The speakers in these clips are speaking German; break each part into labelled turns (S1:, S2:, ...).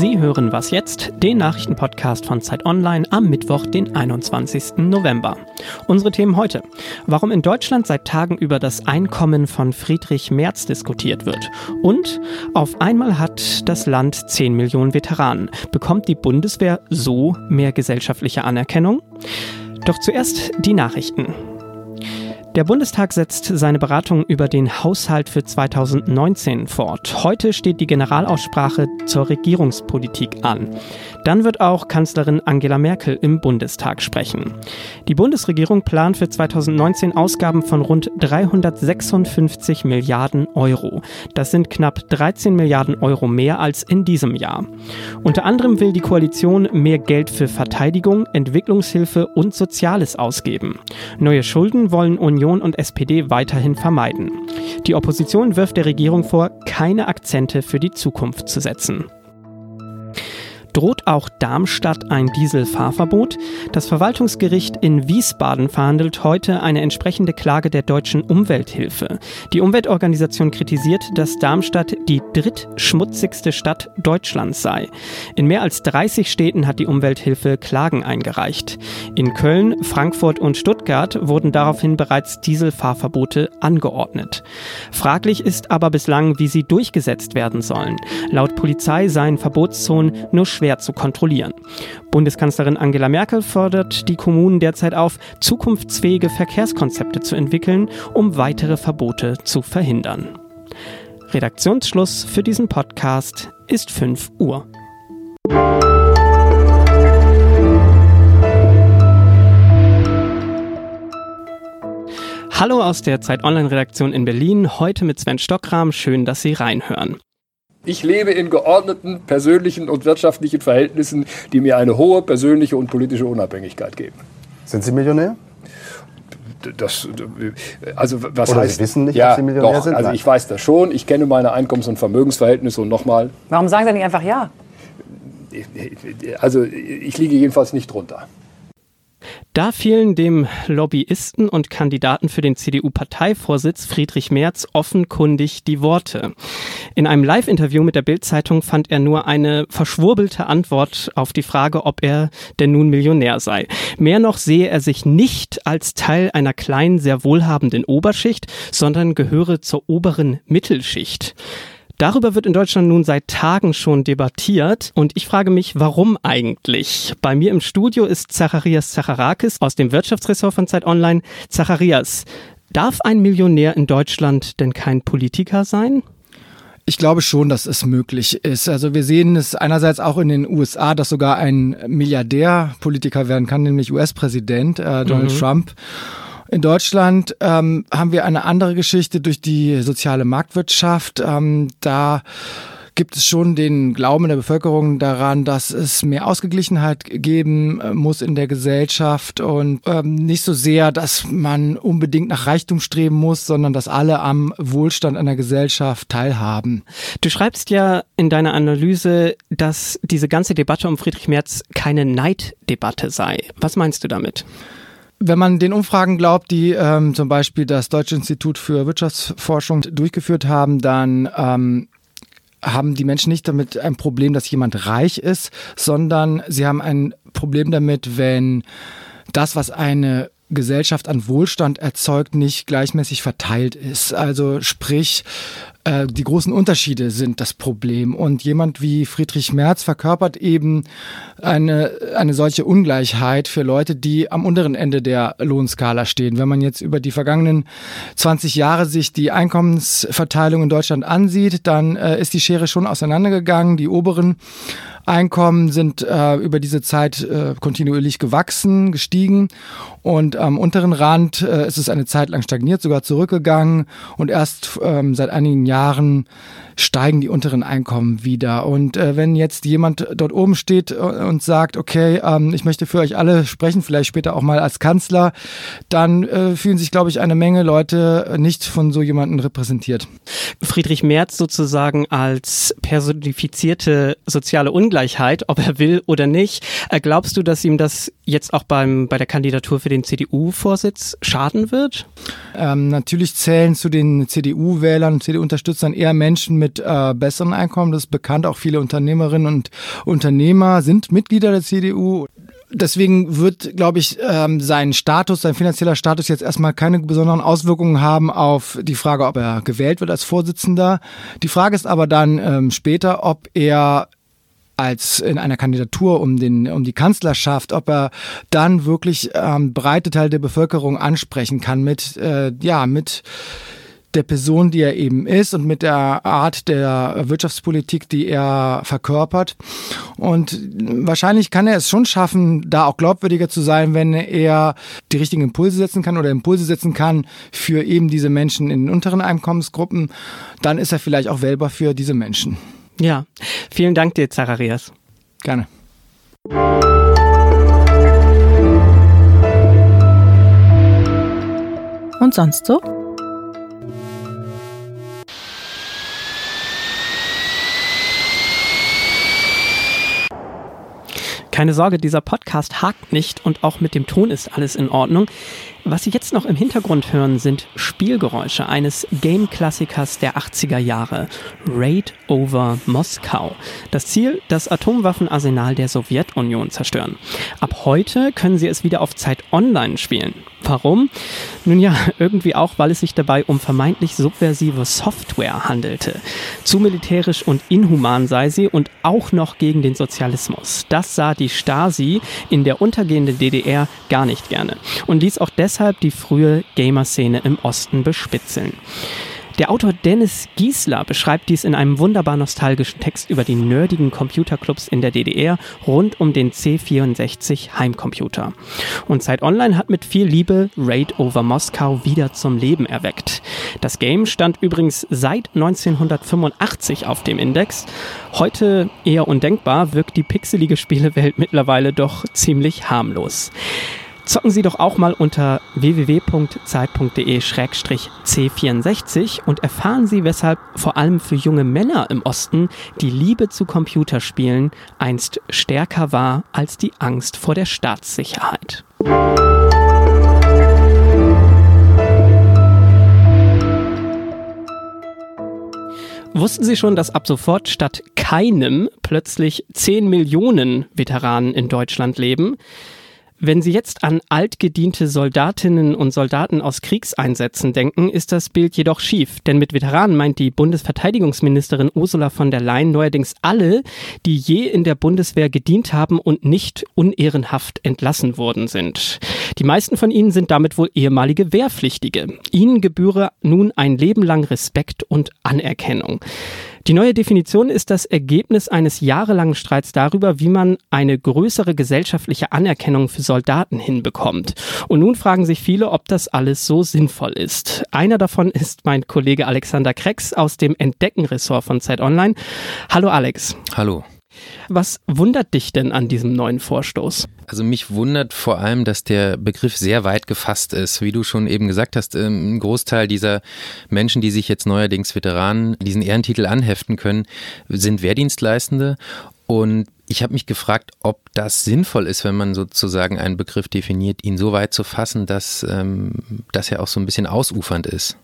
S1: Sie hören Was jetzt, den Nachrichtenpodcast von Zeit Online am Mittwoch, den 21. November. Unsere Themen heute. Warum in Deutschland seit Tagen über das Einkommen von Friedrich Merz diskutiert wird. Und auf einmal hat das Land 10 Millionen Veteranen. Bekommt die Bundeswehr so mehr gesellschaftliche Anerkennung? Doch zuerst die Nachrichten. Der Bundestag setzt seine Beratungen über den Haushalt für 2019 fort. Heute steht die Generalaussprache zur Regierungspolitik an. Dann wird auch Kanzlerin Angela Merkel im Bundestag sprechen. Die Bundesregierung plant für 2019 Ausgaben von rund 356 Milliarden Euro. Das sind knapp 13 Milliarden Euro mehr als in diesem Jahr. Unter anderem will die Koalition mehr Geld für Verteidigung, Entwicklungshilfe und Soziales ausgeben. Neue Schulden wollen Union Union und SPD weiterhin vermeiden. Die Opposition wirft der Regierung vor, keine Akzente für die Zukunft zu setzen. Droht auch Darmstadt ein Dieselfahrverbot? Das Verwaltungsgericht in Wiesbaden verhandelt heute eine entsprechende Klage der deutschen Umwelthilfe. Die Umweltorganisation kritisiert, dass Darmstadt die drittschmutzigste Stadt Deutschlands sei. In mehr als 30 Städten hat die Umwelthilfe Klagen eingereicht. In Köln, Frankfurt und Stuttgart wurden daraufhin bereits Dieselfahrverbote angeordnet. Fraglich ist aber bislang, wie sie durchgesetzt werden sollen. Laut Polizei seien Verbotszonen nur schwer zu kontrollieren. Bundeskanzlerin Angela Merkel fordert die Kommunen derzeit auf, zukunftsfähige Verkehrskonzepte zu entwickeln, um weitere Verbote zu verhindern. Redaktionsschluss für diesen Podcast ist 5 Uhr. Hallo aus der Zeit Online Redaktion in Berlin, heute mit Sven Stockram. Schön, dass Sie reinhören.
S2: Ich lebe in geordneten persönlichen und wirtschaftlichen Verhältnissen, die mir eine hohe persönliche und politische Unabhängigkeit geben.
S3: Sind Sie Millionär?
S2: Das, also was
S3: Oder
S2: heißt,
S3: Sie wissen nicht,
S2: ja,
S3: ob Sie Millionär
S2: doch,
S3: sind?
S2: Also ich weiß das schon. Ich kenne meine Einkommens- und Vermögensverhältnisse und nochmal,
S4: Warum sagen Sie nicht einfach ja?
S2: also ich liege jedenfalls nicht drunter.
S1: Da fielen dem Lobbyisten und Kandidaten für den CDU-Parteivorsitz Friedrich Merz offenkundig die Worte. In einem Live-Interview mit der Bild-Zeitung fand er nur eine verschwurbelte Antwort auf die Frage, ob er denn nun Millionär sei. Mehr noch sehe er sich nicht als Teil einer kleinen, sehr wohlhabenden Oberschicht, sondern gehöre zur oberen Mittelschicht. Darüber wird in Deutschland nun seit Tagen schon debattiert und ich frage mich, warum eigentlich? Bei mir im Studio ist Zacharias Zacharakis aus dem Wirtschaftsressort von Zeit Online. Zacharias, darf ein Millionär in Deutschland denn kein Politiker sein?
S5: Ich glaube schon, dass es möglich ist. Also wir sehen es einerseits auch in den USA, dass sogar ein Milliardär Politiker werden kann, nämlich US-Präsident äh, Donald
S1: Mhm.
S5: Trump. In Deutschland ähm, haben wir eine andere Geschichte durch die soziale Marktwirtschaft. Ähm, da gibt es schon den Glauben der Bevölkerung daran, dass es mehr Ausgeglichenheit geben äh, muss in der Gesellschaft und ähm, nicht so sehr, dass man unbedingt nach Reichtum streben muss, sondern dass alle am Wohlstand einer Gesellschaft teilhaben.
S1: Du schreibst ja in deiner Analyse, dass diese ganze Debatte um Friedrich Merz keine Neiddebatte sei. Was meinst du damit?
S5: Wenn man den Umfragen glaubt, die ähm, zum Beispiel das Deutsche Institut für Wirtschaftsforschung durchgeführt haben, dann ähm, haben die Menschen nicht damit ein Problem, dass jemand reich ist, sondern sie haben ein Problem damit, wenn das, was eine Gesellschaft an Wohlstand erzeugt, nicht gleichmäßig verteilt ist. Also sprich, äh, die großen Unterschiede sind das Problem. Und jemand wie Friedrich Merz verkörpert eben eine, eine solche Ungleichheit für Leute, die am unteren Ende der Lohnskala stehen. Wenn man jetzt über die vergangenen 20 Jahre sich die Einkommensverteilung in Deutschland ansieht, dann äh, ist die Schere schon auseinandergegangen. Die oberen Einkommen sind äh, über diese Zeit äh, kontinuierlich gewachsen, gestiegen und am unteren Rand äh, ist es eine Zeit lang stagniert, sogar zurückgegangen und erst ähm, seit einigen Jahren steigen die unteren Einkommen wieder. Und äh, wenn jetzt jemand dort oben steht und sagt, okay, ähm, ich möchte für euch alle sprechen, vielleicht später auch mal als Kanzler, dann äh, fühlen sich, glaube ich, eine Menge Leute nicht von so jemandem repräsentiert.
S1: Friedrich Merz sozusagen als personifizierte soziale Ungleichheit, ob er will oder nicht. Äh, Glaubst du, dass ihm das jetzt auch beim, bei der Kandidatur für den CDU-Vorsitz schaden wird?
S5: Ähm, natürlich zählen zu den CDU-Wählern und CDU unterstützt dann eher Menschen mit äh, besseren Einkommen. Das ist bekannt. Auch viele Unternehmerinnen und Unternehmer sind Mitglieder der CDU. Deswegen wird, glaube ich, ähm, sein Status, sein finanzieller Status jetzt erstmal keine besonderen Auswirkungen haben auf die Frage, ob er gewählt wird als Vorsitzender. Die Frage ist aber dann ähm, später, ob er als in einer Kandidatur um, den, um die Kanzlerschaft, ob er dann wirklich ähm, breite Teile der Bevölkerung ansprechen kann mit, äh, ja, mit der Person, die er eben ist und mit der Art der Wirtschaftspolitik, die er verkörpert. Und wahrscheinlich kann er es schon schaffen, da auch glaubwürdiger zu sein, wenn er die richtigen Impulse setzen kann oder Impulse setzen kann für eben diese Menschen in unteren Einkommensgruppen. Dann ist er vielleicht auch wählbar für diese Menschen.
S1: Ja, vielen Dank dir, Zacharias.
S5: Gerne.
S3: Und sonst so?
S1: Keine Sorge, dieser Podcast hakt nicht und auch mit dem Ton ist alles in Ordnung. Was Sie jetzt noch im Hintergrund hören, sind Spielgeräusche eines Game-Klassikers der 80er Jahre, Raid over Moskau. Das Ziel, das Atomwaffenarsenal der Sowjetunion zerstören. Ab heute können Sie es wieder auf Zeit Online spielen. Warum? Nun ja, irgendwie auch, weil es sich dabei um vermeintlich subversive Software handelte. Zu militärisch und inhuman sei sie und auch noch gegen den Sozialismus. Das sah die Stasi in der untergehenden DDR gar nicht gerne und ließ auch deshalb deshalb die frühe Gamer-Szene im Osten bespitzeln. Der Autor Dennis Giesler beschreibt dies in einem wunderbar nostalgischen Text über die nerdigen Computerclubs in der DDR rund um den C64 Heimcomputer. Und Zeit Online hat mit viel Liebe Raid over Moskau wieder zum Leben erweckt. Das Game stand übrigens seit 1985 auf dem Index. Heute eher undenkbar, wirkt die pixelige Spielewelt mittlerweile doch ziemlich harmlos. Zocken Sie doch auch mal unter www.zeit.de-c64 und erfahren Sie, weshalb vor allem für junge Männer im Osten die Liebe zu Computerspielen einst stärker war als die Angst vor der Staatssicherheit. Wussten Sie schon, dass ab sofort statt keinem plötzlich 10 Millionen Veteranen in Deutschland leben? Wenn Sie jetzt an altgediente Soldatinnen und Soldaten aus Kriegseinsätzen denken, ist das Bild jedoch schief. Denn mit Veteranen meint die Bundesverteidigungsministerin Ursula von der Leyen neuerdings alle, die je in der Bundeswehr gedient haben und nicht unehrenhaft entlassen worden sind. Die meisten von ihnen sind damit wohl ehemalige Wehrpflichtige. Ihnen gebühre nun ein Leben lang Respekt und Anerkennung. Die neue Definition ist das Ergebnis eines jahrelangen Streits darüber, wie man eine größere gesellschaftliche Anerkennung für Soldaten hinbekommt. Und nun fragen sich viele, ob das alles so sinnvoll ist. Einer davon ist mein Kollege Alexander Krex aus dem Entdecken-Ressort von Zeit Online. Hallo Alex.
S4: Hallo.
S1: Was wundert dich denn an diesem neuen Vorstoß?
S4: Also mich wundert vor allem, dass der Begriff sehr weit gefasst ist. Wie du schon eben gesagt hast, ähm, ein Großteil dieser Menschen, die sich jetzt neuerdings Veteranen diesen Ehrentitel anheften können, sind Wehrdienstleistende. Und ich habe mich gefragt, ob das sinnvoll ist, wenn man sozusagen einen Begriff definiert, ihn so weit zu fassen, dass, ähm, dass er auch so ein bisschen ausufernd ist.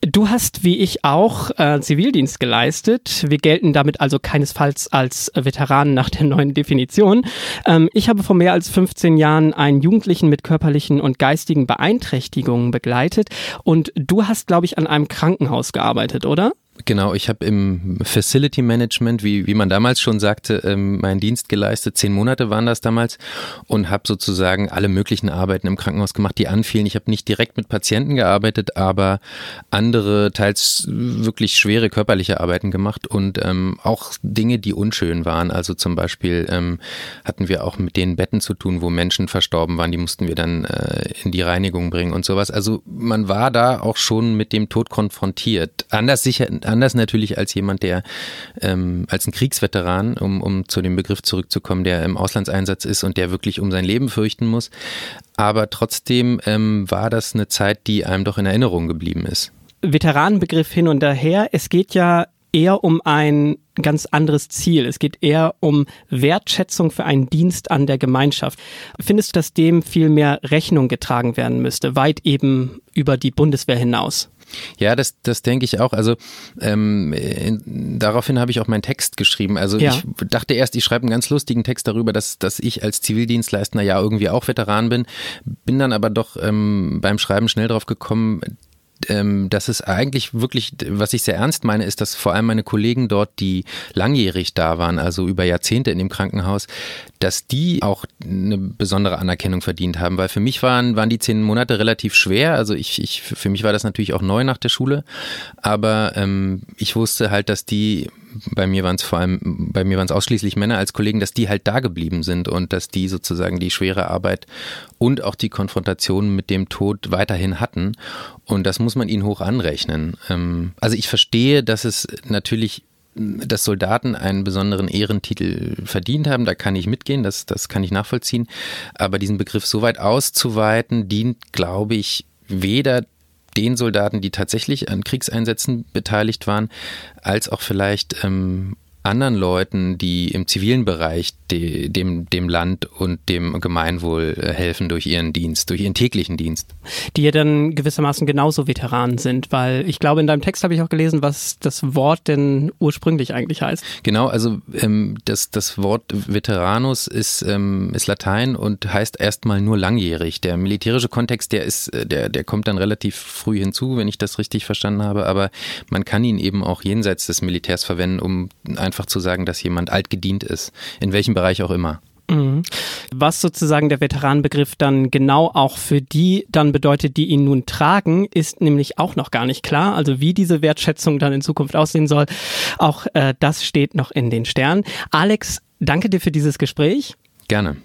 S1: Du hast, wie ich auch, äh, Zivildienst geleistet. Wir gelten damit also keinesfalls als Veteranen nach der neuen Definition. Ähm, ich habe vor mehr als 15 Jahren einen Jugendlichen mit körperlichen und geistigen Beeinträchtigungen begleitet und du hast, glaube ich, an einem Krankenhaus gearbeitet, oder?
S4: Genau, ich habe im Facility Management, wie, wie man damals schon sagte, ähm, meinen Dienst geleistet. Zehn Monate waren das damals und habe sozusagen alle möglichen Arbeiten im Krankenhaus gemacht, die anfielen. Ich habe nicht direkt mit Patienten gearbeitet, aber andere, teils wirklich schwere körperliche Arbeiten gemacht und ähm, auch Dinge, die unschön waren. Also zum Beispiel ähm, hatten wir auch mit den Betten zu tun, wo Menschen verstorben waren. Die mussten wir dann äh, in die Reinigung bringen und sowas. Also man war da auch schon mit dem Tod konfrontiert. Anders sicher anders natürlich als jemand, der ähm, als ein Kriegsveteran, um, um zu dem Begriff zurückzukommen, der im Auslandseinsatz ist und der wirklich um sein Leben fürchten muss. Aber trotzdem ähm, war das eine Zeit, die einem doch in Erinnerung geblieben ist.
S1: Veteranenbegriff hin und her. Es geht ja eher um ein ganz anderes Ziel. Es geht eher um Wertschätzung für einen Dienst an der Gemeinschaft. Findest du, dass dem viel mehr Rechnung getragen werden müsste, weit eben über die Bundeswehr hinaus?
S4: Ja, das, das denke ich auch. Also ähm, in, daraufhin habe ich auch meinen Text geschrieben. Also ja. ich dachte erst, ich schreibe einen ganz lustigen Text darüber, dass, dass ich als Zivildienstleister ja irgendwie auch Veteran bin. Bin dann aber doch ähm, beim Schreiben schnell drauf gekommen, ähm, dass es eigentlich wirklich, was ich sehr ernst meine, ist, dass vor allem meine Kollegen dort, die langjährig da waren, also über Jahrzehnte in dem Krankenhaus, dass die auch eine besondere Anerkennung verdient haben, weil für mich waren, waren die zehn Monate relativ schwer. Also ich, ich, für mich war das natürlich auch neu nach der Schule, aber ähm, ich wusste halt, dass die bei mir waren es vor allem, bei mir waren es ausschließlich Männer als Kollegen, dass die halt da geblieben sind und dass die sozusagen die schwere Arbeit und auch die Konfrontation mit dem Tod weiterhin hatten. Und das muss man ihnen hoch anrechnen. Ähm, also ich verstehe, dass es natürlich dass Soldaten einen besonderen Ehrentitel verdient haben, da kann ich mitgehen, das, das kann ich nachvollziehen. Aber diesen Begriff so weit auszuweiten, dient, glaube ich, weder den Soldaten, die tatsächlich an Kriegseinsätzen beteiligt waren, als auch vielleicht ähm, anderen Leuten, die im zivilen Bereich de, dem, dem Land und dem Gemeinwohl äh, helfen durch ihren Dienst, durch ihren täglichen Dienst.
S1: Die ja dann gewissermaßen genauso Veteranen sind, weil ich glaube, in deinem Text habe ich auch gelesen, was das Wort denn ursprünglich eigentlich heißt.
S4: Genau, also ähm, das, das Wort Veteranus ist, ähm, ist Latein und heißt erstmal nur langjährig. Der militärische Kontext, der ist, äh, der, der kommt dann relativ früh hinzu, wenn ich das richtig verstanden habe, aber man kann ihn eben auch jenseits des Militärs verwenden, um einfach zu sagen, dass jemand alt gedient ist. In welchem Bereich auch immer.
S1: Mhm. Was sozusagen der Veteranenbegriff dann genau auch für die dann bedeutet, die ihn nun tragen, ist nämlich auch noch gar nicht klar. Also wie diese Wertschätzung dann in Zukunft aussehen soll, auch äh, das steht noch in den Sternen. Alex, danke dir für dieses Gespräch.
S4: Gerne.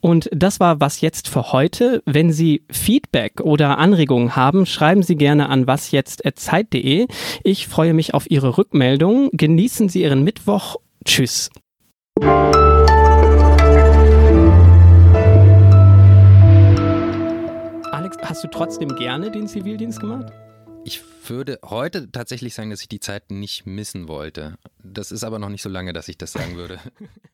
S1: Und das war was jetzt für heute. Wenn Sie Feedback oder Anregungen haben, schreiben Sie gerne an wasjetzt.zeit.de. Ich freue mich auf Ihre Rückmeldung. Genießen Sie Ihren Mittwoch. Tschüss. Alex, hast du trotzdem gerne den Zivildienst gemacht?
S4: Ich würde heute tatsächlich sagen, dass ich die Zeit nicht missen wollte. Das ist aber noch nicht so lange, dass ich das sagen würde.